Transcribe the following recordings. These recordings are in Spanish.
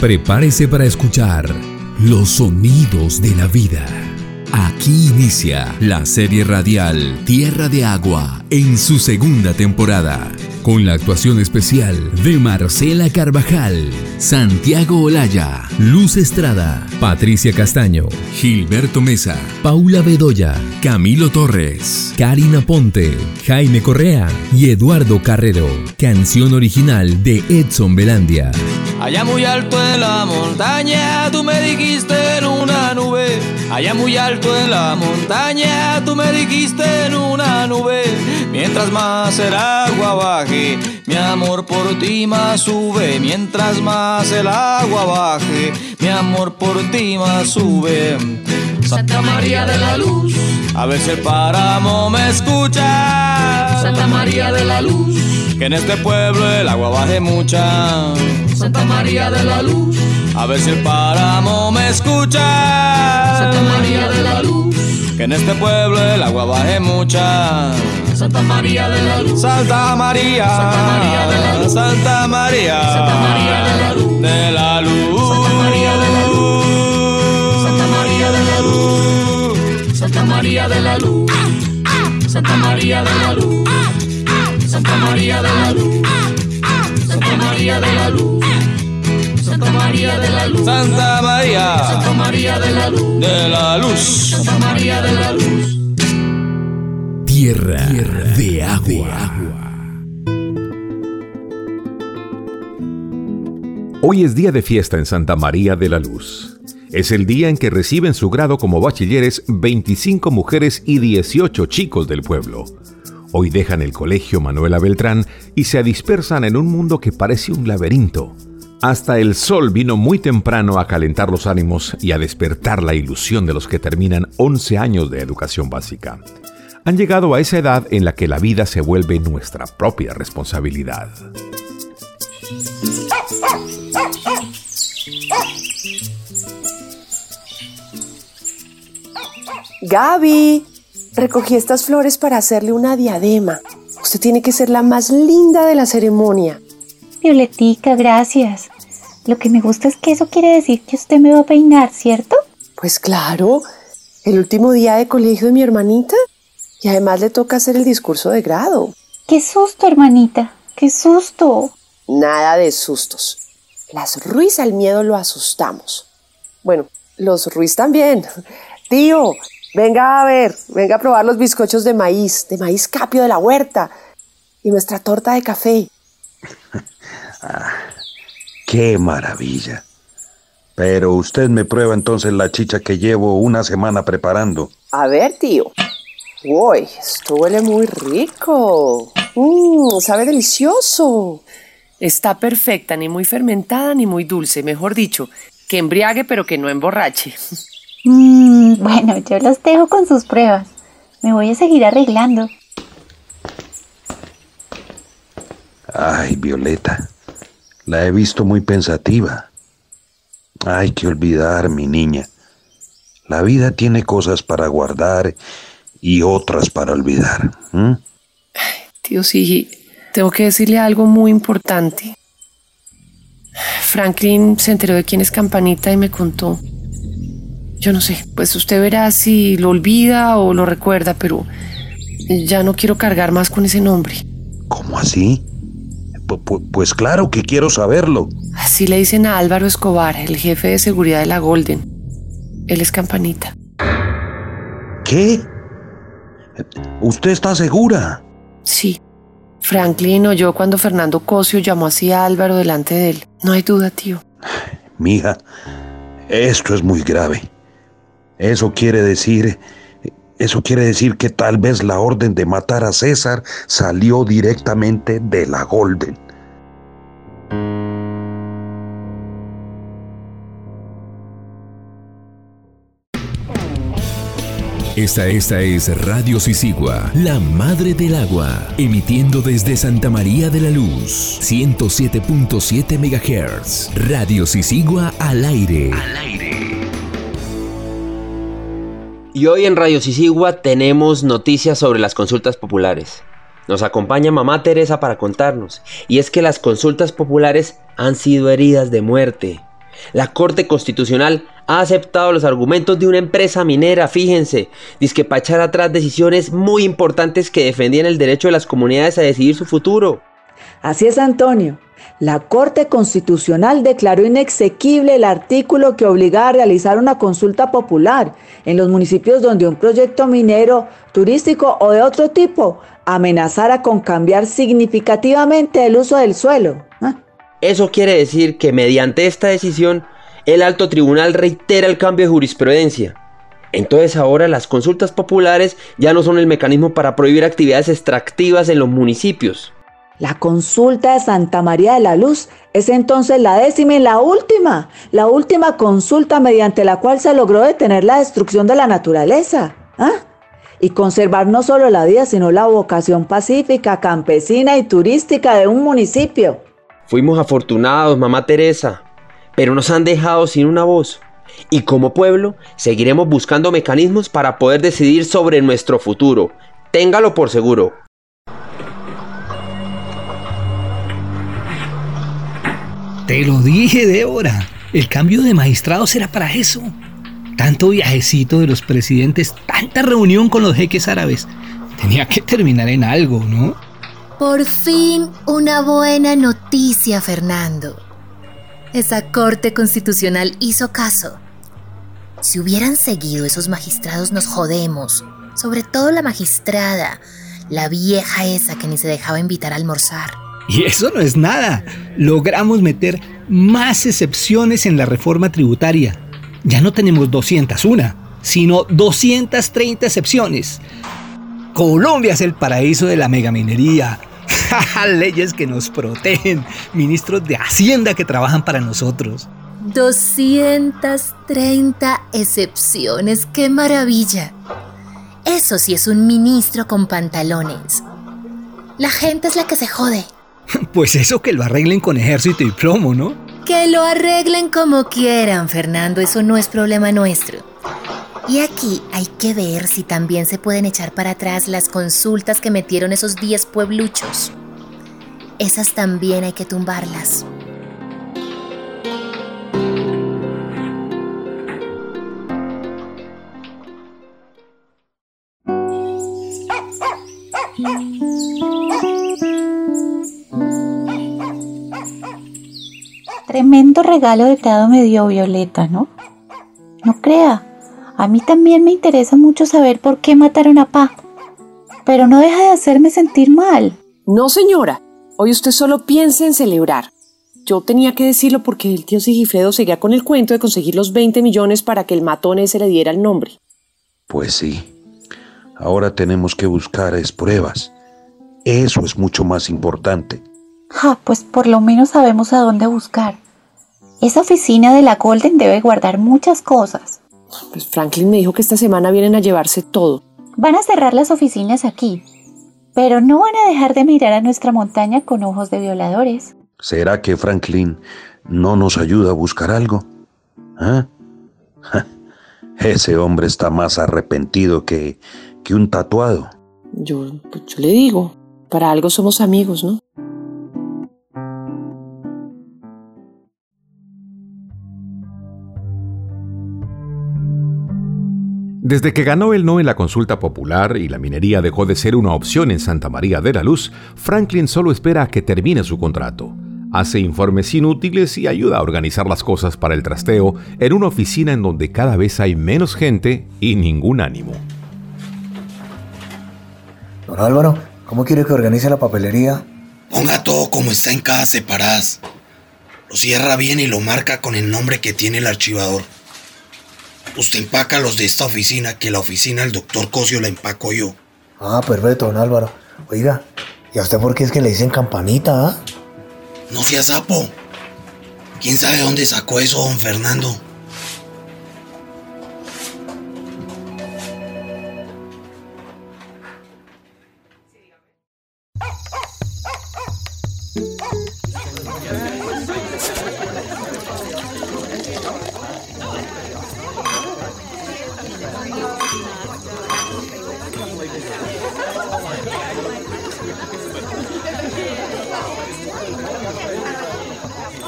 Prepárese para escuchar los sonidos de la vida. Aquí inicia la serie radial Tierra de Agua en su segunda temporada, con la actuación especial de Marcela Carvajal, Santiago Olaya, Luz Estrada, Patricia Castaño, Gilberto Mesa, Paula Bedoya, Camilo Torres, Karina Ponte, Jaime Correa y Eduardo Carrero. Canción original de Edson Belandia. Allá muy alto en la montaña, tú me dijiste en una. Allá muy alto en la montaña, tú me dijiste en una nube. Mientras más el agua baje, mi amor por ti más sube. Mientras más el agua baje, mi amor por ti más sube. Santa María de la Luz, a ver si el páramo me escucha. Santa María de la Luz, que en este pueblo el agua baje mucha. Santa María de la Luz, a ver si el páramo me escucha. Santa María de la Luz, que en este pueblo el agua baje mucha. Santa María de la Luz, Santa María, Santa María de la Luz, Santa María, Santa María de la Luz, de la Luz, Santa María de la Luz, Santa María de la Luz, Santa María de la Luz, Santa María de la Luz, Santa María de la Luz. Santa María de la Luz. Santa María de la Luz. Santa María. Santa María de la Luz. De la Luz. Santa María de la Luz. Tierra, de agua. Hoy es día de fiesta en Santa María de la Luz. Es el día en que reciben su grado como bachilleres 25 mujeres y 18 chicos del pueblo. Hoy dejan el colegio Manuela Beltrán y se dispersan en un mundo que parece un laberinto. Hasta el sol vino muy temprano a calentar los ánimos y a despertar la ilusión de los que terminan 11 años de educación básica. Han llegado a esa edad en la que la vida se vuelve nuestra propia responsabilidad. Gaby, recogí estas flores para hacerle una diadema. Usted tiene que ser la más linda de la ceremonia. Violetica, gracias. Lo que me gusta es que eso quiere decir que usted me va a peinar, ¿cierto? Pues claro, el último día de colegio de mi hermanita. Y además le toca hacer el discurso de grado. ¡Qué susto, hermanita! ¡Qué susto! Nada de sustos. Las Ruiz al miedo lo asustamos. Bueno, los Ruiz también. Tío, venga a ver, venga a probar los bizcochos de maíz, de maíz capio de la huerta y nuestra torta de café. Ah, ¡Qué maravilla! Pero usted me prueba entonces la chicha que llevo una semana preparando. A ver, tío. Uy, esto huele muy rico. Mmm, sabe delicioso. Está perfecta, ni muy fermentada ni muy dulce, mejor dicho, que embriague pero que no emborrache. Mm, bueno, yo los dejo con sus pruebas. Me voy a seguir arreglando. Ay, Violeta, la he visto muy pensativa. Hay que olvidar, mi niña. La vida tiene cosas para guardar y otras para olvidar. ¿m? Tío, sí, tengo que decirle algo muy importante. Franklin se enteró de quién es Campanita y me contó. Yo no sé, pues usted verá si lo olvida o lo recuerda, pero ya no quiero cargar más con ese nombre. ¿Cómo así? Pu- pu- pues claro que quiero saberlo. Así le dicen a Álvaro Escobar, el jefe de seguridad de la Golden. Él es Campanita. ¿Qué? ¿Usted está segura? Sí. Franklin oyó cuando Fernando Cosio llamó así a Álvaro delante de él. No hay duda, tío. Mija, esto es muy grave. Eso quiere decir... Eso quiere decir que tal vez la orden de matar a César salió directamente de la Golden. Esta, esta es Radio Sisigua, la madre del agua, emitiendo desde Santa María de la Luz, 107.7 MHz. Radio Sisigua al aire. Al aire. Y hoy en Radio Sisigua tenemos noticias sobre las consultas populares. Nos acompaña mamá Teresa para contarnos, y es que las consultas populares han sido heridas de muerte. La Corte Constitucional ha aceptado los argumentos de una empresa minera, fíjense, disque para echar atrás decisiones muy importantes que defendían el derecho de las comunidades a decidir su futuro. Así es, Antonio. La Corte Constitucional declaró inexequible el artículo que obligaba a realizar una consulta popular en los municipios donde un proyecto minero, turístico o de otro tipo amenazara con cambiar significativamente el uso del suelo. ¿Ah? Eso quiere decir que mediante esta decisión el alto tribunal reitera el cambio de jurisprudencia. Entonces ahora las consultas populares ya no son el mecanismo para prohibir actividades extractivas en los municipios. La consulta de Santa María de la Luz es entonces la décima y la última, la última consulta mediante la cual se logró detener la destrucción de la naturaleza. ¿ah? Y conservar no solo la vida, sino la vocación pacífica, campesina y turística de un municipio. Fuimos afortunados, mamá Teresa, pero nos han dejado sin una voz. Y como pueblo, seguiremos buscando mecanismos para poder decidir sobre nuestro futuro. Téngalo por seguro. Te lo dije, Débora. El cambio de magistrados era para eso. Tanto viajecito de los presidentes, tanta reunión con los jeques árabes. Tenía que terminar en algo, ¿no? Por fin una buena noticia, Fernando. Esa Corte Constitucional hizo caso. Si hubieran seguido esos magistrados nos jodemos. Sobre todo la magistrada, la vieja esa que ni se dejaba invitar a almorzar. Y eso no es nada. Logramos meter más excepciones en la reforma tributaria. Ya no tenemos 201, sino 230 excepciones. Colombia es el paraíso de la megaminería. Leyes que nos protegen, ministros de Hacienda que trabajan para nosotros. 230 excepciones, qué maravilla. Eso sí es un ministro con pantalones. La gente es la que se jode. Pues eso que lo arreglen con ejército y plomo, ¿no? Que lo arreglen como quieran, Fernando, eso no es problema nuestro. Y aquí hay que ver si también se pueden echar para atrás las consultas que metieron esos 10 puebluchos. Esas también hay que tumbarlas. Tremendo regalo de grado me dio Violeta, ¿no? No crea, a mí también me interesa mucho saber por qué mataron a Pa. Pero no deja de hacerme sentir mal. No, señora. Hoy usted solo piensa en celebrar. Yo tenía que decirlo porque el tío Sigifredo seguía con el cuento de conseguir los 20 millones para que el matón ese le diera el nombre. Pues sí. Ahora tenemos que buscar es pruebas. Eso es mucho más importante. Ja, pues por lo menos sabemos a dónde buscar. Esa oficina de la Golden debe guardar muchas cosas. Pues Franklin me dijo que esta semana vienen a llevarse todo. Van a cerrar las oficinas aquí, pero no van a dejar de mirar a nuestra montaña con ojos de violadores. ¿Será que Franklin no nos ayuda a buscar algo? ¿Ah? Ese hombre está más arrepentido que, que un tatuado. Yo, pues yo le digo, para algo somos amigos, ¿no? Desde que ganó el no en la consulta popular y la minería dejó de ser una opción en Santa María de la Luz, Franklin solo espera a que termine su contrato. Hace informes inútiles y ayuda a organizar las cosas para el trasteo en una oficina en donde cada vez hay menos gente y ningún ánimo. Don Álvaro, ¿cómo quiere que organice la papelería? Ponga todo como está en cada separadas. Lo cierra bien y lo marca con el nombre que tiene el archivador. Usted empaca los de esta oficina, que la oficina del doctor Cosio la empaco yo. Ah, perfecto, don Álvaro. Oiga, ¿y a usted por qué es que le dicen campanita, ah? No sea sapo. ¿Quién sabe dónde sacó eso, don Fernando?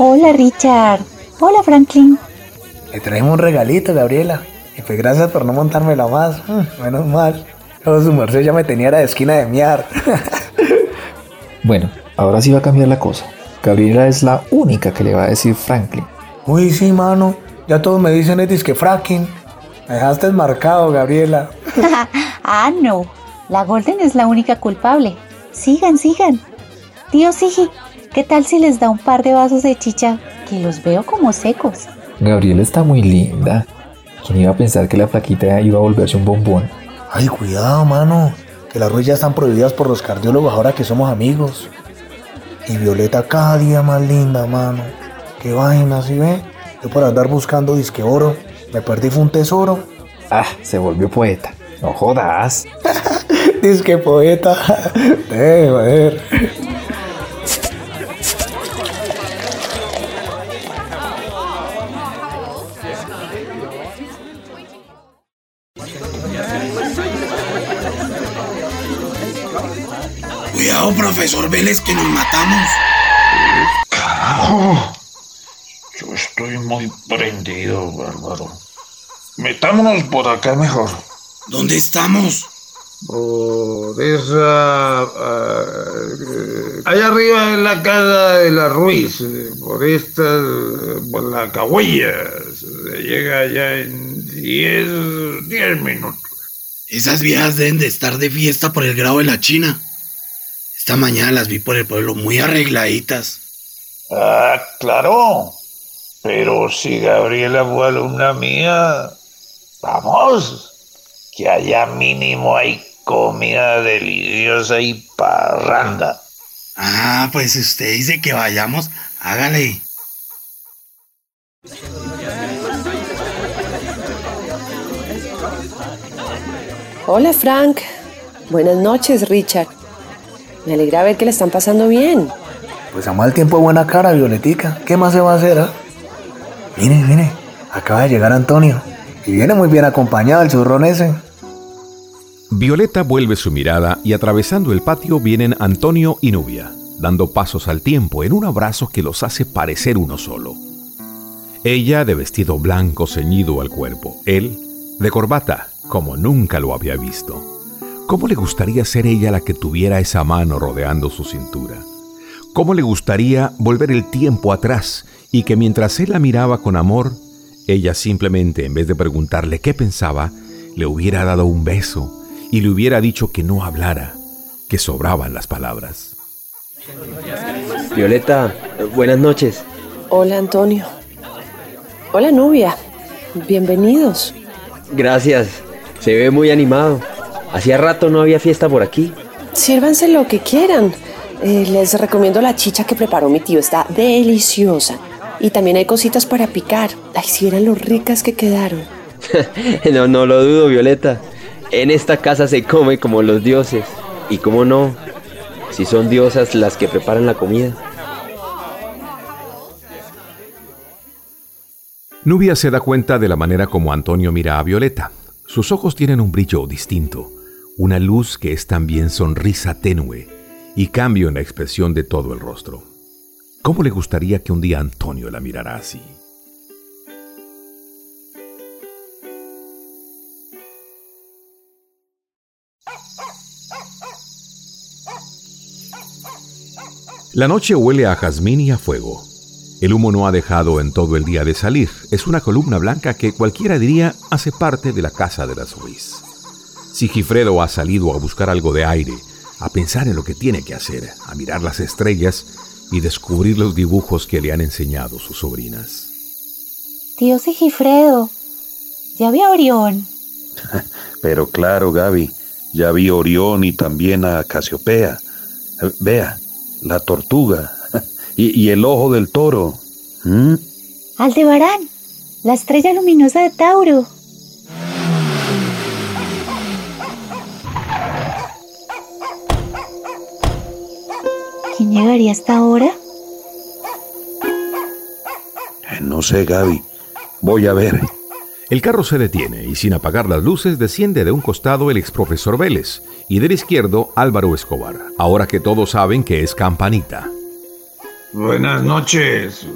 Hola Richard, Hola, Franklin. Le traemos un regalito, Gabriela. Y pues gracias por no montármela más. Mm, menos mal. Todo su merced ya me tenía la esquina de miar. bueno, ahora sí va a cambiar la cosa. Gabriela es la única que le va a decir Franklin. Uy, sí, mano. Ya todos me dicen Etis que Franklin. Me dejaste marcado, Gabriela. ah, no. La Golden es la única culpable. Sigan, sigan. Tío Sigi, ¿qué tal si les da un par de vasos de chicha? Que los veo como secos. Gabriela está muy linda. ¿Quién iba a pensar que la flaquita iba a volverse un bombón? Ay, cuidado, mano. Que las ruidas están prohibidas por los cardiólogos ahora que somos amigos. Y Violeta cada día más linda, mano. Qué vaina, ¿sí ve? Yo por andar buscando disque oro, me perdí fue un tesoro. Ah, se volvió poeta. No jodas. disque poeta. Debe ver. Cuidado, profesor Vélez, que nos matamos. Carajo. Estoy muy prendido, bárbaro. Metámonos por acá mejor. ¿Dónde estamos? Por esa... Uh, allá arriba en la casa de la Ruiz, por esta... por la Cahuilla. Se llega allá en 10 10 minutos. Esas viejas deben de estar de fiesta por el grado de la China. Esta mañana las vi por el pueblo muy arregladitas. Ah, claro. Pero si Gabriela fue alumna mía, vamos, que allá mínimo hay comida deliciosa y parranda. Ah, pues si usted dice que vayamos, hágale. Hola Frank. Buenas noches, Richard. Me alegra ver que le están pasando bien. Pues a mal tiempo buena cara, Violetica. ¿Qué más se va a hacer, ah? Mire, mire, acaba de llegar Antonio. Y viene muy bien acompañado el churrón ese. Violeta vuelve su mirada y atravesando el patio vienen Antonio y Nubia, dando pasos al tiempo en un abrazo que los hace parecer uno solo. Ella de vestido blanco ceñido al cuerpo, él de corbata, como nunca lo había visto. ¿Cómo le gustaría ser ella la que tuviera esa mano rodeando su cintura? ¿Cómo le gustaría volver el tiempo atrás y que mientras él la miraba con amor, ella simplemente, en vez de preguntarle qué pensaba, le hubiera dado un beso y le hubiera dicho que no hablara, que sobraban las palabras. Violeta, buenas noches. Hola Antonio. Hola Nubia. Bienvenidos. Gracias. Se ve muy animado. Hacía rato no había fiesta por aquí. Sírvanse lo que quieran. Eh, les recomiendo la chicha que preparó mi tío. Está deliciosa. Y también hay cositas para picar. Ay, si vieran lo ricas que quedaron. no, no lo dudo, Violeta. En esta casa se come como los dioses. Y cómo no, si son diosas las que preparan la comida. Nubia se da cuenta de la manera como Antonio mira a Violeta. Sus ojos tienen un brillo distinto, una luz que es también sonrisa tenue y cambio en la expresión de todo el rostro. ¿Cómo le gustaría que un día Antonio la mirara así? La noche huele a jazmín y a fuego. El humo no ha dejado en todo el día de salir. Es una columna blanca que cualquiera diría hace parte de la casa de las Ruiz. Sigifredo ha salido a buscar algo de aire, a pensar en lo que tiene que hacer, a mirar las estrellas y descubrir los dibujos que le han enseñado sus sobrinas. Tío Sigifredo, ya vi a Orión. Pero claro, Gaby, ya vi a Orión y también a Casiopea. Vea, la tortuga y, el ojo del toro. ¿Mm? Aldebarán, la estrella luminosa de Tauro. Llegaría hasta ahora? Eh, no sé, Gaby. Voy a ver. El carro se detiene y sin apagar las luces desciende de un costado el exprofesor Vélez y del izquierdo Álvaro Escobar, ahora que todos saben que es Campanita. Buenas noches.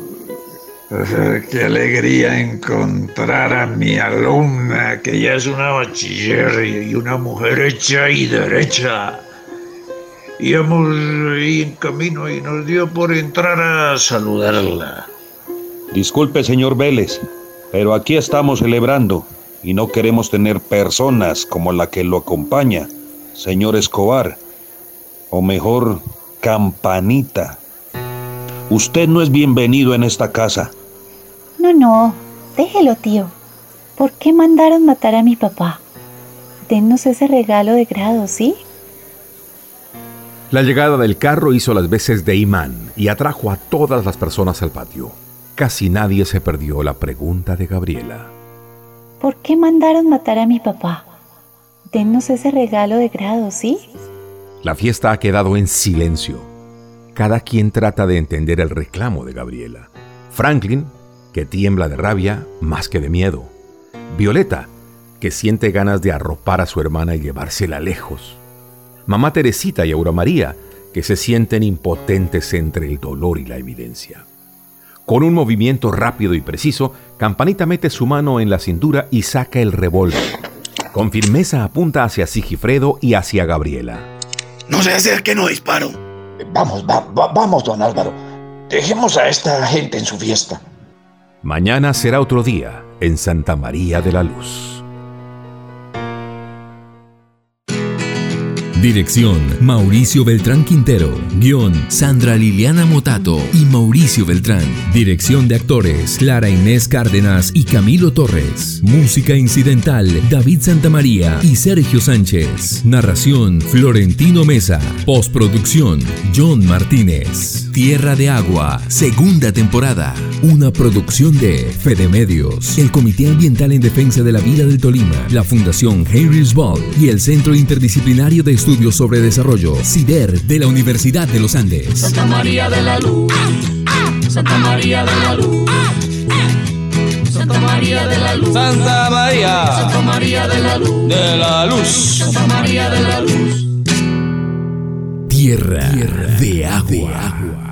Qué alegría encontrar a mi alumna, que ya es una bachiller y una mujer hecha y derecha. Íbamos ahí en camino y nos dio por entrar a saludarla. Disculpe, señor Vélez, pero aquí estamos celebrando y no queremos tener personas como la que lo acompaña, señor Escobar, o mejor, Campanita. Usted no es bienvenido en esta casa. No, no, déjelo, tío. ¿Por qué mandaron matar a mi papá? Dennos ese regalo de grado, ¿sí? La llegada del carro hizo las veces de imán y atrajo a todas las personas al patio. Casi nadie se perdió la pregunta de Gabriela. ¿Por qué mandaron matar a mi papá? Dennos ese regalo de grado, ¿sí? La fiesta ha quedado en silencio. Cada quien trata de entender el reclamo de Gabriela. Franklin que tiembla de rabia más que de miedo. Violeta, que siente ganas de arropar a su hermana y llevársela lejos. Mamá Teresita y Aura María, que se sienten impotentes entre el dolor y la evidencia. Con un movimiento rápido y preciso, Campanita mete su mano en la cintura y saca el revólver. Con firmeza apunta hacia Sigifredo y hacia Gabriela. No se acerque, no disparo. Vamos, vamos, don Álvaro. Dejemos a esta gente en su fiesta. Mañana será otro día en Santa María de la Luz. Dirección Mauricio Beltrán Quintero. Guión Sandra Liliana Motato y Mauricio Beltrán. Dirección de actores Clara Inés Cárdenas y Camilo Torres. Música incidental David Santamaría y Sergio Sánchez. Narración Florentino Mesa. Postproducción John Martínez. Tierra de Agua, segunda temporada. Una producción de Fede Medios, el Comité Ambiental en Defensa de la Vida del Tolima, la Fundación Henry's Ball y el Centro Interdisciplinario de Estudios Estudios sobre Desarrollo, CIDER de la Universidad de los Andes. Santa María de la Luz. Santa María de la Luz. Santa María de la Luz. Santa María. Santa María de la Luz. De la Luz. Santa María de la Luz. Tierra, de agua.